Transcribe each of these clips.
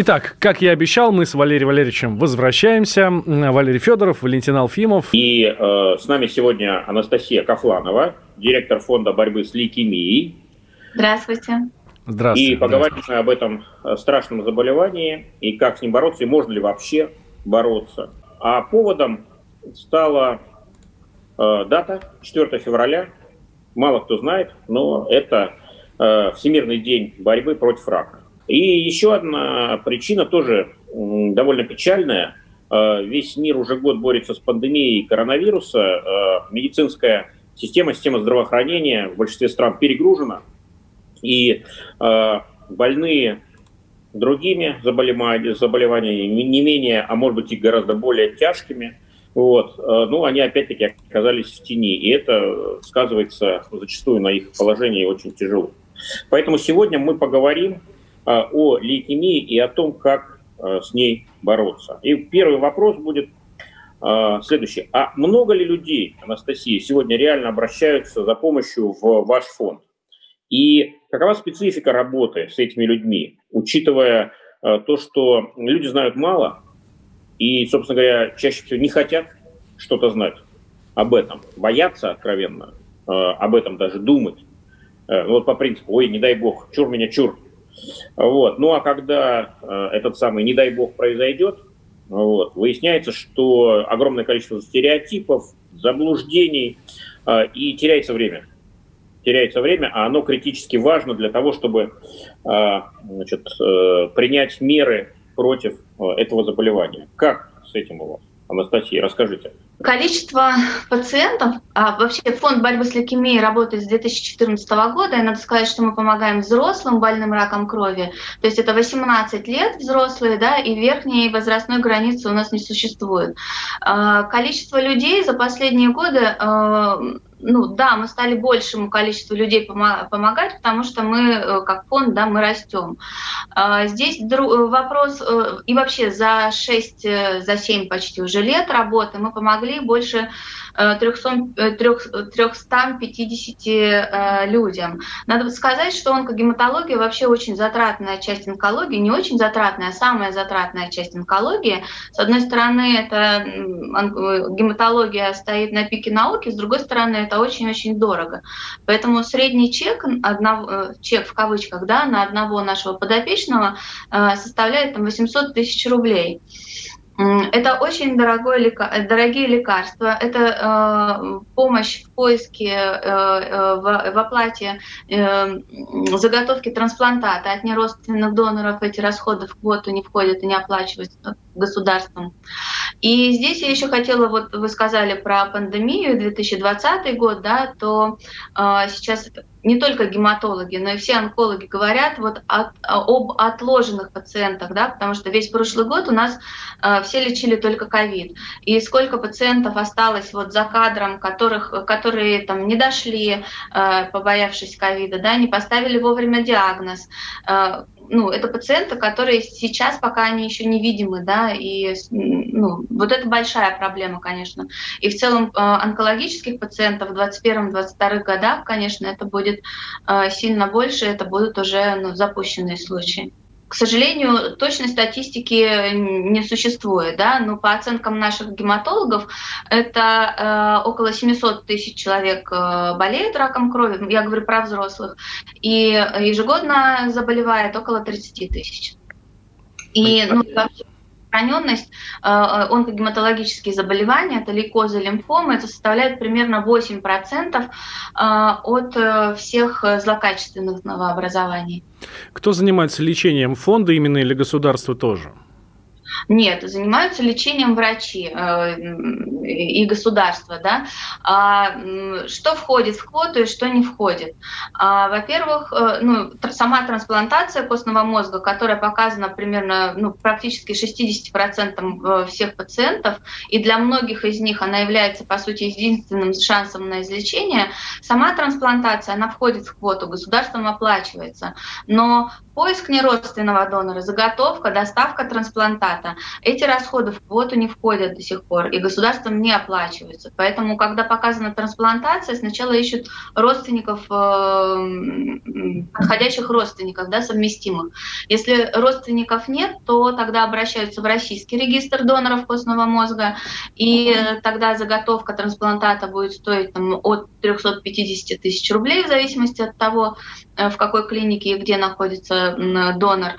Итак, как я обещал, мы с Валерием Валерьевичем возвращаемся. Валерий Федоров, Валентин Алфимов. И э, с нами сегодня Анастасия Кафланова, директор фонда борьбы с лейкемией. Здравствуйте. Здравствуйте. И поговорим мы об этом э, страшном заболевании и как с ним бороться, и можно ли вообще бороться. А поводом стала э, дата 4 февраля. Мало кто знает, но это э, Всемирный день борьбы против рака. И еще одна причина тоже довольно печальная. Э, весь мир уже год борется с пандемией коронавируса. Э, медицинская система, система здравоохранения в большинстве стран перегружена. И э, больные другими заболеваниями, не менее, а может быть и гораздо более тяжкими, вот, ну, они опять-таки оказались в тени, и это сказывается зачастую на их положении очень тяжело. Поэтому сегодня мы поговорим о лейкемии и о том, как а, с ней бороться. И первый вопрос будет а, следующий. А много ли людей, Анастасия, сегодня реально обращаются за помощью в ваш фонд? И какова специфика работы с этими людьми, учитывая то, что люди знают мало и, собственно говоря, чаще всего не хотят что-то знать об этом, боятся откровенно об этом даже думать. Вот по принципу, ой, не дай бог, чур меня, чур, вот. Ну а когда э, этот самый, не дай бог, произойдет, вот, выясняется, что огромное количество стереотипов, заблуждений, э, и теряется время. Теряется время, а оно критически важно для того, чтобы э, значит, принять меры против этого заболевания. Как с этим у вас? Анастасия, расскажите. Количество пациентов, а вообще фонд борьбы с лейкемией работает с 2014 года, и надо сказать, что мы помогаем взрослым больным раком крови, то есть это 18 лет взрослые, да, и верхней возрастной границы у нас не существует. А, количество людей за последние годы а, ну да, мы стали большему количеству людей помогать, потому что мы, э, как фонд, да, мы растем. А, здесь вопрос, э, и вообще за 6, э, за 7 почти уже лет работы мы помогли больше 300, 350 людям. Надо сказать, что онкогематология вообще очень затратная часть онкологии, не очень затратная, а самая затратная часть онкологии. С одной стороны, это гематология стоит на пике науки, с другой стороны, это очень-очень дорого. Поэтому средний чек, одного, э, чек в кавычках, да, на одного нашего подопечного э, составляет там, 800 тысяч рублей. Это очень дорогое, дорогие лекарства, это э, помощь в поиске, э, э, в, в оплате э, заготовки трансплантата от неродственных доноров. Эти расходы в квоту не входят и не оплачиваются государством. И здесь я еще хотела, вот вы сказали про пандемию 2020 год, да, то э, сейчас не только гематологи, но и все онкологи говорят вот от, об отложенных пациентах, да, потому что весь прошлый год у нас э, все лечили только ковид. И сколько пациентов осталось вот за кадром, которых, которые там не дошли, э, побоявшись ковида, да, не поставили вовремя диагноз. Э, ну, это пациенты, которые сейчас пока они еще невидимы, да, и ну, вот это большая проблема, конечно. И в целом э, онкологических пациентов в 2021-2022 годах, конечно, это будет э, сильно больше, это будут уже ну, запущенные случаи. К сожалению, точной статистики не существует, да, но по оценкам наших гематологов это э, около 700 тысяч человек э, болеют раком крови, я говорю про взрослых, и ежегодно заболевает около 30 тысяч. И ну, распространенность э, э, онкогематологические заболевания, это лейкозы, лимфомы, это составляет примерно 8% э, от э, всех злокачественных новообразований. Кто занимается лечением фонда именно или государство тоже? Нет, занимаются лечением врачи э, и государство. Да? А, что входит в квоту и что не входит? А, во-первых, э, ну, сама трансплантация костного мозга, которая показана примерно ну, практически 60% э, всех пациентов, и для многих из них она является, по сути, единственным шансом на излечение, сама трансплантация, она входит в квоту, государством оплачивается. Но поиск неродственного донора, заготовка, доставка трансплантата, эти расходы в квоту не входят до сих пор, и государством не оплачиваются. Поэтому, когда показана трансплантация, сначала ищут родственников, э, подходящих родственников, да, совместимых. Если родственников нет, то тогда обращаются в российский регистр доноров костного мозга, и тогда заготовка трансплантата будет стоить там, от 350 тысяч рублей в зависимости от того, э, в какой клинике и где находится донор.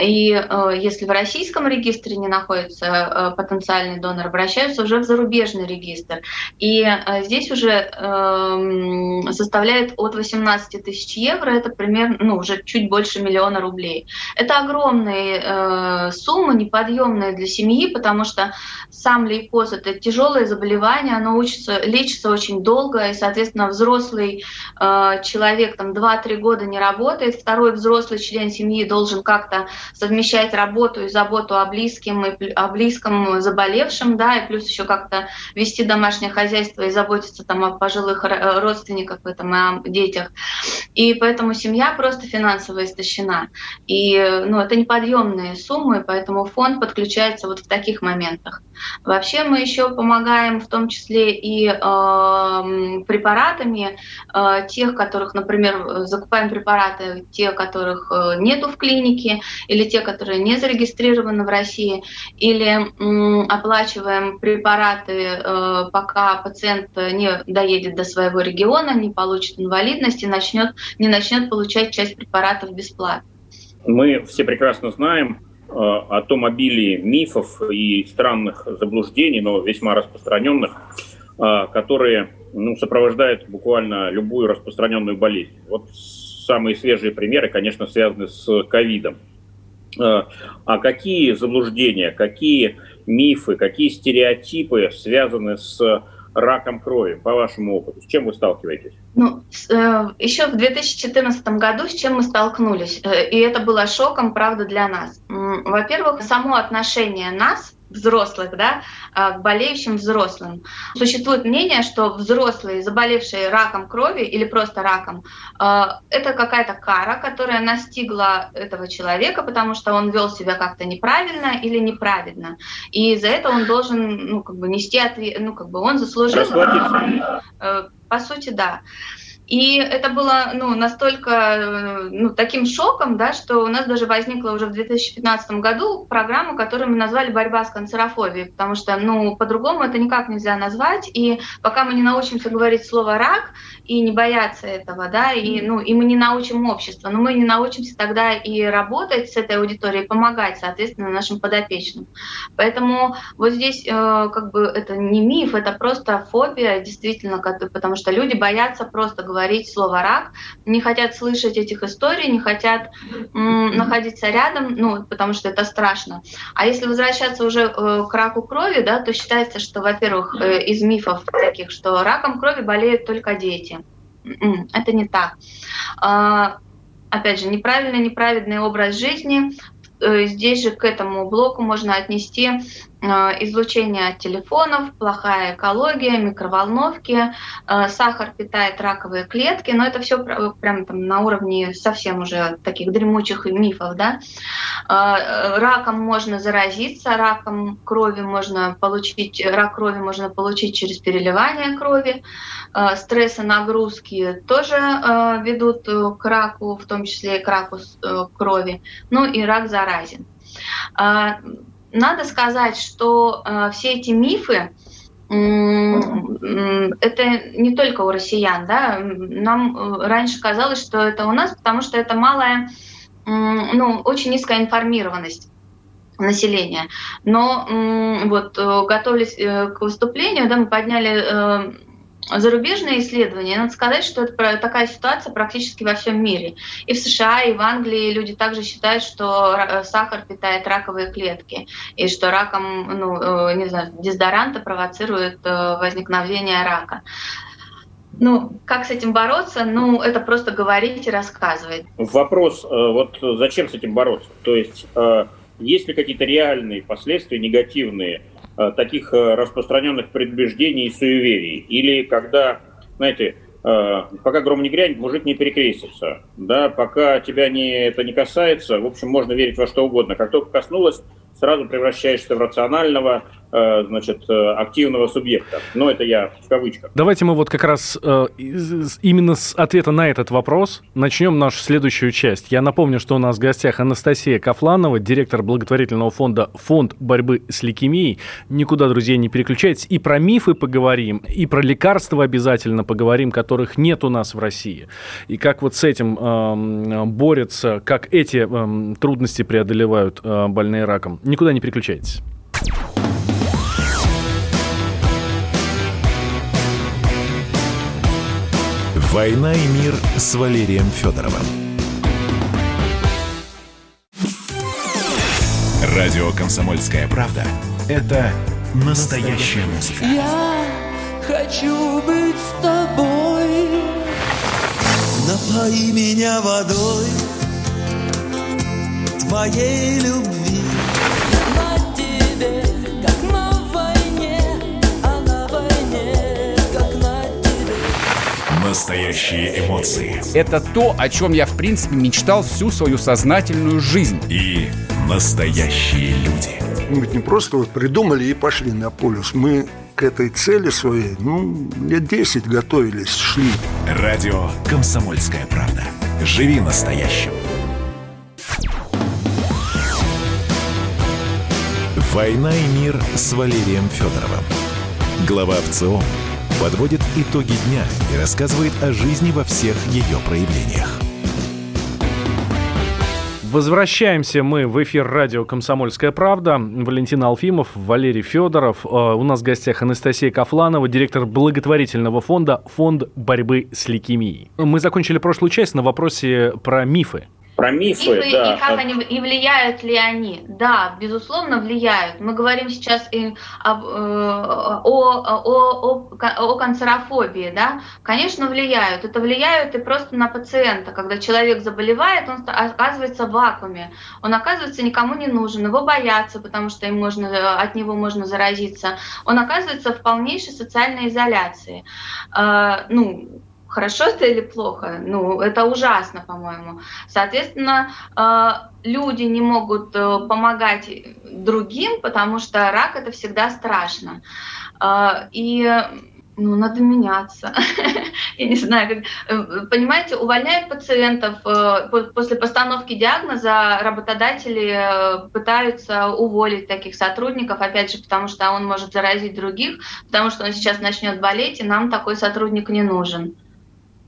И э, если в российском регистре не находится э, потенциальный донор, обращаются уже в зарубежный регистр. И э, здесь уже э, составляет от 18 тысяч евро, это примерно, ну, уже чуть больше миллиона рублей. Это огромные суммы, неподъемные для семьи, потому что сам лейкоз – это тяжелое заболевание, оно учится, лечится очень долго, и, соответственно, взрослый человек там 2-3 года не работает, второй взрослый член семьи должен как-то совмещать работу и заботу о близком, и о близком заболевшем, да, и плюс еще как-то вести домашнее хозяйство и заботиться там о пожилых родственниках этом, и о детях. И поэтому семья просто финансово истощена. И ну, это неподъемные суммы, поэтому фонд подключается вот в таких моментах. Вообще мы еще помогаем в том числе и э, препаратами э, тех, которых, например, закупаем препараты, те, которых э, нету в клинике, или те, которые не зарегистрированы в России, или оплачиваем препараты, э, пока пациент не доедет до своего региона, не получит инвалидность и начнет, не начнет получать часть препаратов бесплатно. Мы все прекрасно знаем э, о том обилии мифов и странных заблуждений, но весьма распространенных, э, которые ну, сопровождают буквально любую распространенную болезнь. Вот самые свежие примеры, конечно, связаны с ковидом. Э, а какие заблуждения, какие мифы, какие стереотипы связаны с раком крови, по вашему опыту? С чем вы сталкиваетесь? Ну, э, еще в 2014 году с чем мы столкнулись, э, и это было шоком, правда, для нас. Во-первых, само отношение нас взрослых, да, а, к болеющим взрослым. Существует мнение, что взрослые, заболевшие раком крови или просто раком, а, это какая-то кара, которая настигла этого человека, потому что он вел себя как-то неправильно или неправедно. И за это он должен, ну, как бы нести ответ, ну, как бы он заслужил. Э, по сути, да. И это было ну, настолько э, ну, таким шоком, да, что у нас даже возникла уже в 2015 году программа, которую мы назвали «Борьба с канцерофобией», потому что ну, по-другому это никак нельзя назвать. И пока мы не научимся говорить слово «рак» и не бояться этого, да, и, ну, и мы не научим общество, но мы не научимся тогда и работать с этой аудиторией, помогать, соответственно, нашим подопечным. Поэтому вот здесь э, как бы это не миф, это просто фобия, действительно, потому что люди боятся просто говорить говорить слово рак, не хотят слышать этих историй, не хотят м, находиться рядом, ну, потому что это страшно. А если возвращаться уже э, к раку крови, да, то считается, что, во-первых, э, из мифов таких, что раком крови болеют только дети. М-м, это не так. Э, опять же, неправильный, неправедный образ жизни, Э, здесь же к этому блоку можно отнести излучение от телефонов, плохая экология, микроволновки, э, сахар питает раковые клетки, но это все прям там на уровне совсем уже таких дремучих мифов, да. Раком можно заразиться, раком крови можно получить, рак крови можно получить через переливание крови, стрессы, нагрузки тоже ведут к раку, в том числе и к раку крови, ну и рак заразен надо сказать, что а, все эти мифы, это не только у россиян, да, нам э, раньше казалось, что это у нас, потому что это малая, ну, очень низкая информированность населения. Но вот э, готовились э, к выступлению, да, мы подняли зарубежные исследования, надо сказать, что это такая ситуация практически во всем мире. И в США, и в Англии люди также считают, что э, сахар питает раковые клетки, и что раком, ну, э, не знаю, дезодоранты провоцируют э, возникновение рака. Ну, как с этим бороться? Ну, это просто говорить и рассказывать. Вопрос, вот зачем с этим бороться? То есть, есть ли какие-то реальные последствия негативные таких э, распространенных предубеждений и суеверий. Или когда, знаете, э, пока гром не грянет, мужик не перекрестится. Да, пока тебя не, это не касается, в общем, можно верить во что угодно. Как только коснулось, сразу превращаешься в рационального, Э, значит, э, активного субъекта. Но это я в кавычках. Давайте мы вот как раз э, именно с ответа на этот вопрос начнем нашу следующую часть. Я напомню, что у нас в гостях Анастасия Кафланова, директор благотворительного фонда «Фонд борьбы с лейкемией». Никуда, друзья, не переключайтесь. И про мифы поговорим, и про лекарства обязательно поговорим, которых нет у нас в России. И как вот с этим э, борются, как эти э, трудности преодолевают э, больные раком. Никуда не переключайтесь. «Война и мир» с Валерием Федоровым. Радио «Комсомольская правда» — это настоящая музыка. Я хочу быть с тобой. Напои меня водой твоей любви. Настоящие эмоции. Это то, о чем я, в принципе, мечтал всю свою сознательную жизнь. И настоящие люди. Мы ведь не просто вот придумали и пошли на полюс. Мы к этой цели своей, ну, лет 10 готовились, шли. Радио «Комсомольская правда». Живи настоящим. «Война и мир» с Валерием Федоровым. Глава ВЦО подводит итоги дня и рассказывает о жизни во всех ее проявлениях. Возвращаемся мы в эфир радио «Комсомольская правда». Валентин Алфимов, Валерий Федоров. Э, у нас в гостях Анастасия Кафланова, директор благотворительного фонда «Фонд борьбы с лейкемией». Мы закончили прошлую часть на вопросе про мифы. Про мифы, мифы да. И как они, и влияют ли они? Да, безусловно, влияют. Мы говорим сейчас и об, э, о, о, о, о канцерофобии, да? Конечно, влияют. Это влияет и просто на пациента. Когда человек заболевает, он оказывается в вакууме. Он оказывается никому не нужен. Его боятся, потому что им можно, от него можно заразиться. Он оказывается в полнейшей социальной изоляции. Э, ну, Хорошо это или плохо? Ну, это ужасно, по-моему. Соответственно, э, люди не могут э, помогать другим, потому что рак это всегда страшно. Э, и ну, надо меняться. Я не знаю, как... понимаете, увольняют пациентов. После постановки диагноза работодатели пытаются уволить таких сотрудников, опять же, потому что он может заразить других, потому что он сейчас начнет болеть, и нам такой сотрудник не нужен.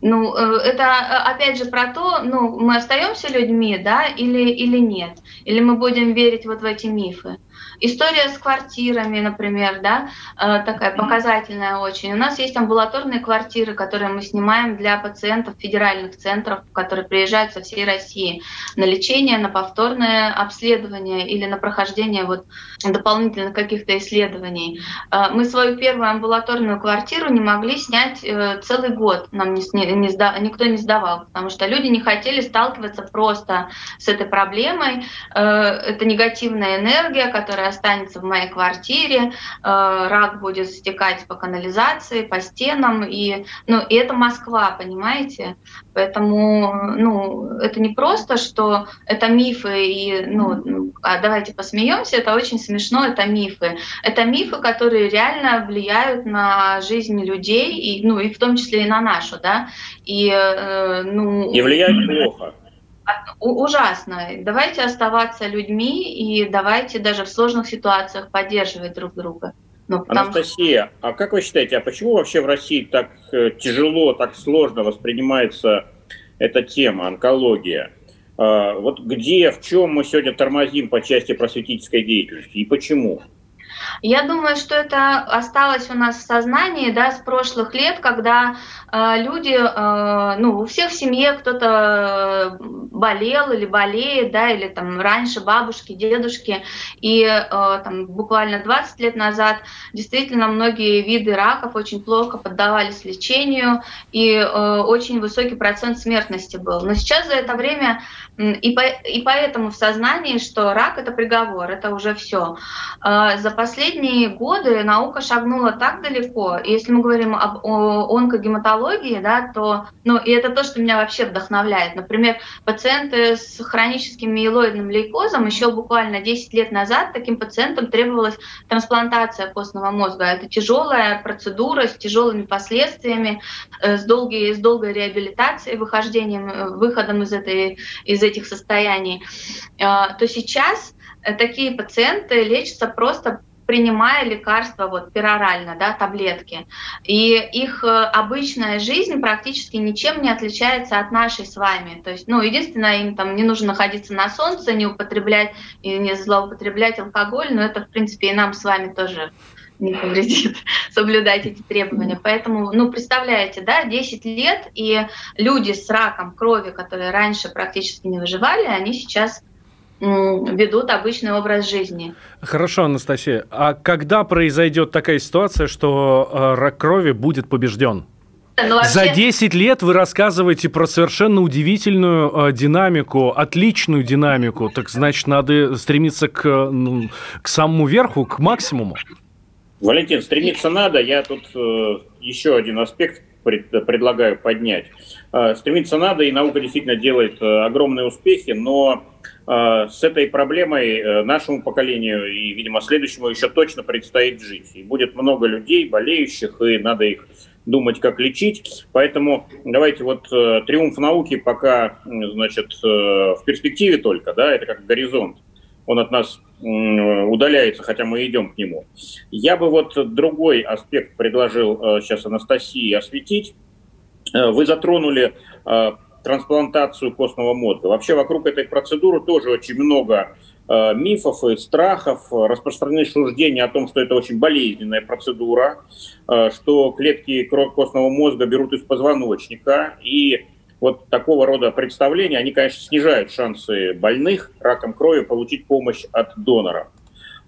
Ну, э, это э, опять же про то, ну, мы остаемся людьми, да, или, или нет, или мы будем верить вот в эти мифы. История с квартирами, например, да, э, такая показательная очень. У нас есть амбулаторные квартиры, которые мы снимаем для пациентов федеральных центров, которые приезжают со всей России на лечение, на повторное обследование или на прохождение вот дополнительных каких-то исследований. Э, мы свою первую амбулаторную квартиру не могли снять э, целый год, нам не, не сда, никто не сдавал, потому что люди не хотели сталкиваться просто с этой проблемой. Это негативная энергия, которая останется в моей квартире, э, рак будет стекать по канализации, по стенам, и, ну, и это Москва, понимаете? Поэтому ну, это не просто, что это мифы, и ну, а давайте посмеемся, это очень смешно, это мифы. Это мифы, которые реально влияют на жизнь людей, и, ну, и в том числе и на нашу, да. И, э, ну, и влияют плохо ужасно. Давайте оставаться людьми и давайте даже в сложных ситуациях поддерживать друг друга. Ну, Анастасия, а как вы считаете, а почему вообще в России так э, тяжело, так сложно воспринимается эта тема, онкология? А, вот где, в чем мы сегодня тормозим по части просветительской деятельности и почему? Я думаю, что это осталось у нас в сознании да, с прошлых лет, когда э, люди, э, ну, у всех в семье кто-то болел или болеет, да, или там раньше бабушки, дедушки, и э, там буквально 20 лет назад действительно многие виды раков очень плохо поддавались лечению, и э, очень высокий процент смертности был. Но сейчас за это время и, по, и поэтому в сознании, что рак это приговор, это уже все. А, за последние годы наука шагнула так далеко. И если мы говорим об онкогематологии, да, то ну, и это то, что меня вообще вдохновляет. Например, пациенты с хроническим миелоидным лейкозом еще буквально 10 лет назад таким пациентам требовалась трансплантация костного мозга. Это тяжелая процедура с тяжелыми последствиями, э, с долгой, с долгой реабилитацией, выхождением, э, выходом из этой из этих состояний, э, то сейчас такие пациенты лечатся просто принимая лекарства вот перорально, да, таблетки. И их э, обычная жизнь практически ничем не отличается от нашей с вами. То есть, ну, единственное, им там не нужно находиться на солнце, не употреблять и не злоупотреблять алкоголь, но это, в принципе, и нам с вами тоже не повредит соблюдать эти требования. Поэтому, ну, представляете, да, 10 лет, и люди с раком крови, которые раньше практически не выживали, они сейчас ведут обычный образ жизни. Хорошо, Анастасия. А когда произойдет такая ситуация, что э, рак крови будет побежден? Ну, вообще... За 10 лет вы рассказываете про совершенно удивительную э, динамику, отличную динамику. Так значит, надо стремиться к, ну, к самому верху, к максимуму. Валентин, стремиться надо. Я тут э, еще один аспект пред, предлагаю поднять. Э, стремиться надо, и наука действительно делает э, огромные успехи, но э, с этой проблемой э, нашему поколению и, видимо, следующему еще точно предстоит жить. И будет много людей, болеющих, и надо их думать, как лечить. Поэтому давайте вот э, триумф науки пока, значит, э, в перспективе только, да, это как горизонт он от нас удаляется, хотя мы идем к нему. Я бы вот другой аспект предложил э, сейчас Анастасии осветить. Э, вы затронули э, трансплантацию костного мозга. Вообще вокруг этой процедуры тоже очень много мифов и страхов, распространены суждения о том, что это очень болезненная процедура, что клетки костного мозга берут из позвоночника, и вот такого рода представления, они, конечно, снижают шансы больных раком крови получить помощь от донора.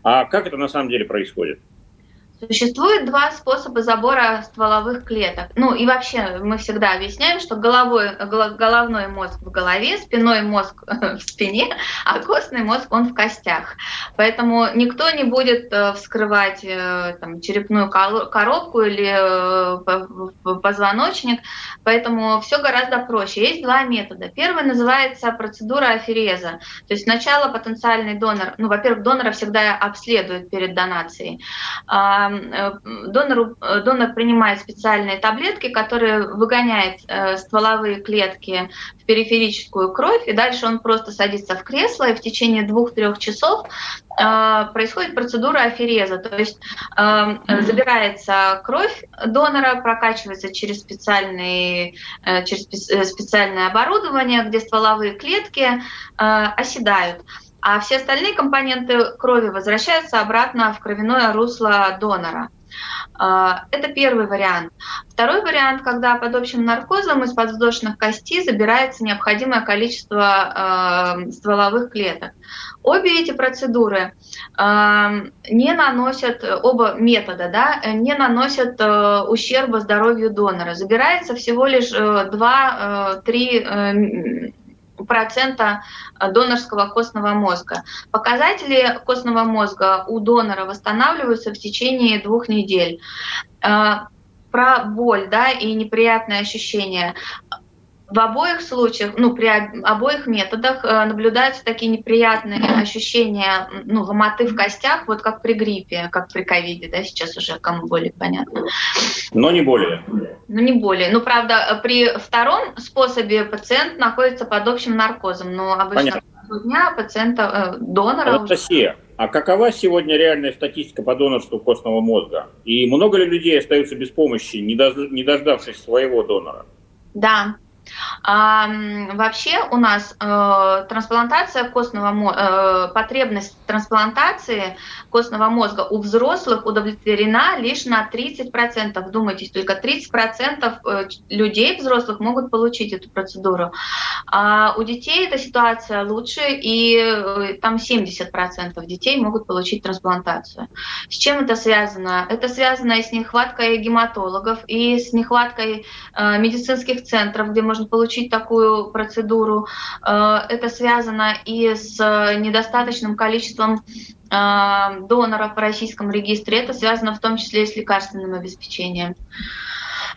А как это на самом деле происходит? Существует два способа забора стволовых клеток. Ну и вообще мы всегда объясняем, что головой, головной мозг в голове, спиной мозг в спине, а костный мозг он в костях. Поэтому никто не будет э, вскрывать э, там, черепную коробку или э, позвоночник, поэтому все гораздо проще. Есть два метода. Первый называется процедура афереза. То есть сначала потенциальный донор, ну, во-первых, донора всегда обследуют перед донацией Э, донор, э, донор принимает специальные таблетки, которые выгоняют э, стволовые клетки в периферическую кровь, и дальше он просто садится в кресло, и в течение двух-трех часов происходит процедура афереза, то есть забирается кровь донора, прокачивается через, специальный, через специальное оборудование, где стволовые клетки оседают а все остальные компоненты крови возвращаются обратно в кровяное русло донора. А, это первый вариант. Второй вариант, когда под общим наркозом из подвздошных костей забирается необходимое количество э, стволовых клеток. Обе эти процедуры э, не наносят, оба метода, да, не наносят э, ущерба здоровью донора. Забирается всего лишь 2-3 процента э, донорского костного мозга. Показатели костного мозга у донора восстанавливаются в течение двух недель. Э, про боль да, и неприятные ощущения в обоих случаях, ну, при обоих методах э, наблюдаются такие неприятные ощущения, ну, ломоты в костях, вот как при гриппе, как при ковиде, да, сейчас уже кому более понятно. Но не более. Ну, не более. Ну, правда, при втором способе пациент находится под общим наркозом, но обычно понятно. дня пациента, э, донора... Анастасия, уже... а какова сегодня реальная статистика по донорству костного мозга? И много ли людей остаются без помощи, не дождавшись своего донора? Да, А, вообще у нас э, трансплантация костного э, потребность трансплантации костного мозга у взрослых удовлетворена лишь на 30%. Вдумайтесь, только 30% э, людей взрослых могут получить эту процедуру. А у детей эта ситуация лучше, и э, там 70% детей могут получить трансплантацию. С чем это связано? Это связано и с нехваткой гематологов, и с нехваткой э, медицинских центров, где можно получить такую процедуру. Э, это связано и с недостаточным количеством э, доноров в российском регистре. Это связано в том числе и с лекарственным обеспечением.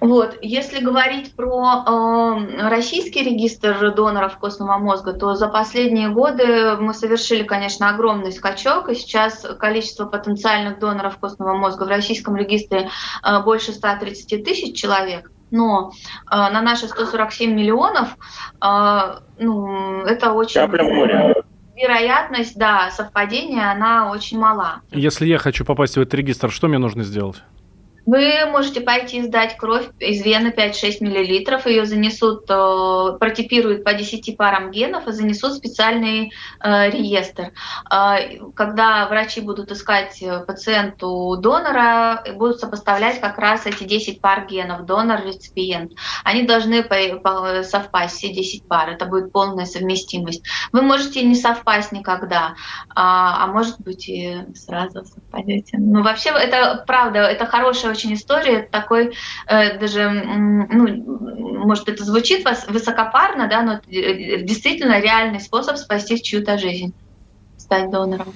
Вот. Если говорить про э, российский регистр доноров костного мозга, то за последние годы мы совершили, конечно, огромный скачок, и сейчас количество потенциальных доноров костного мозга в российском регистре э, больше 130 тысяч человек. Но э, на наши 147 миллионов э, ну, это очень... Капля вероятность, да, совпадения, она очень мала. Если я хочу попасть в этот регистр, что мне нужно сделать? Вы можете пойти сдать кровь из вены 5-6 мл, ее занесут, э, протипируют по 10 парам генов и занесут в специальный э, реестр. Э, когда врачи будут искать пациенту донора, будут сопоставлять как раз эти 10 пар генов, донор-реципиент. Они должны совпасть, все 10 пар, это будет полная совместимость. Вы можете не совпасть никогда, а, а может быть и сразу совпадете. Но вообще это правда, это хорошая очень история, такой э, даже, ну, может, это звучит вас высокопарно, да, но это э, действительно реальный способ спасти чью-то жизнь, стать донором.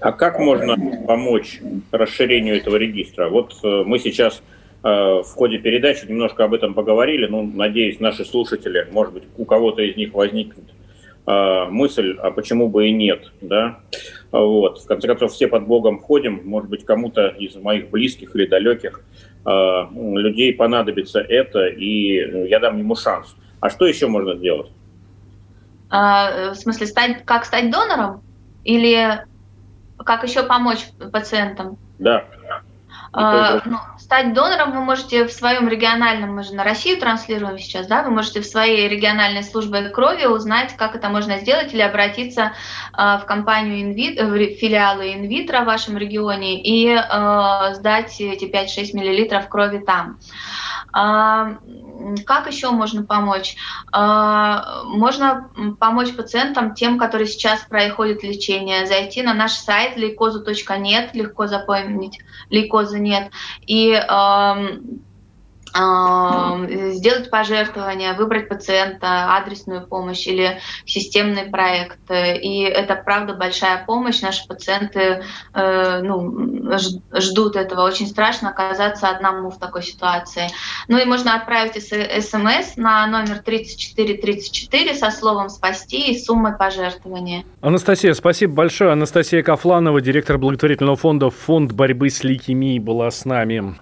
А как можно помочь расширению этого регистра? Вот э, мы сейчас э, в ходе передачи немножко об этом поговорили, ну, надеюсь, наши слушатели, может быть, у кого-то из них возникнет э, мысль, а почему бы и нет, да? Вот. В конце концов, все под Богом ходим. Может быть, кому-то из моих близких или далеких э, людей понадобится это, и ну, я дам ему шанс. А что еще можно сделать? А, в смысле, стать, как стать донором? Или как еще помочь пациентам? Да. А, ну, стать донором вы можете в своем региональном, мы же на Россию транслируем сейчас, да, вы можете в своей региональной службе крови узнать, как это можно сделать, или обратиться э, в компанию инвит, в филиалы инвитро в вашем регионе и э, сдать эти 5-6 миллилитров крови там. А, как еще можно помочь? А, можно помочь пациентам, тем, которые сейчас проходят лечение, зайти на наш сайт лейкозу.нет, легко запомнить, лейкоза нет, и сделать пожертвование, выбрать пациента, адресную помощь или системный проект. И это, правда, большая помощь. Наши пациенты э, ну, ждут этого. Очень страшно оказаться одному в такой ситуации. Ну и можно отправить смс на номер 3434 со словом «спасти» и суммой пожертвования. Анастасия, спасибо большое. Анастасия Кафланова, директор благотворительного фонда «Фонд борьбы с лейкемией» была с нами.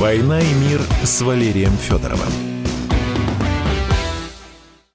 «Война и мир» с Валерием Федоровым.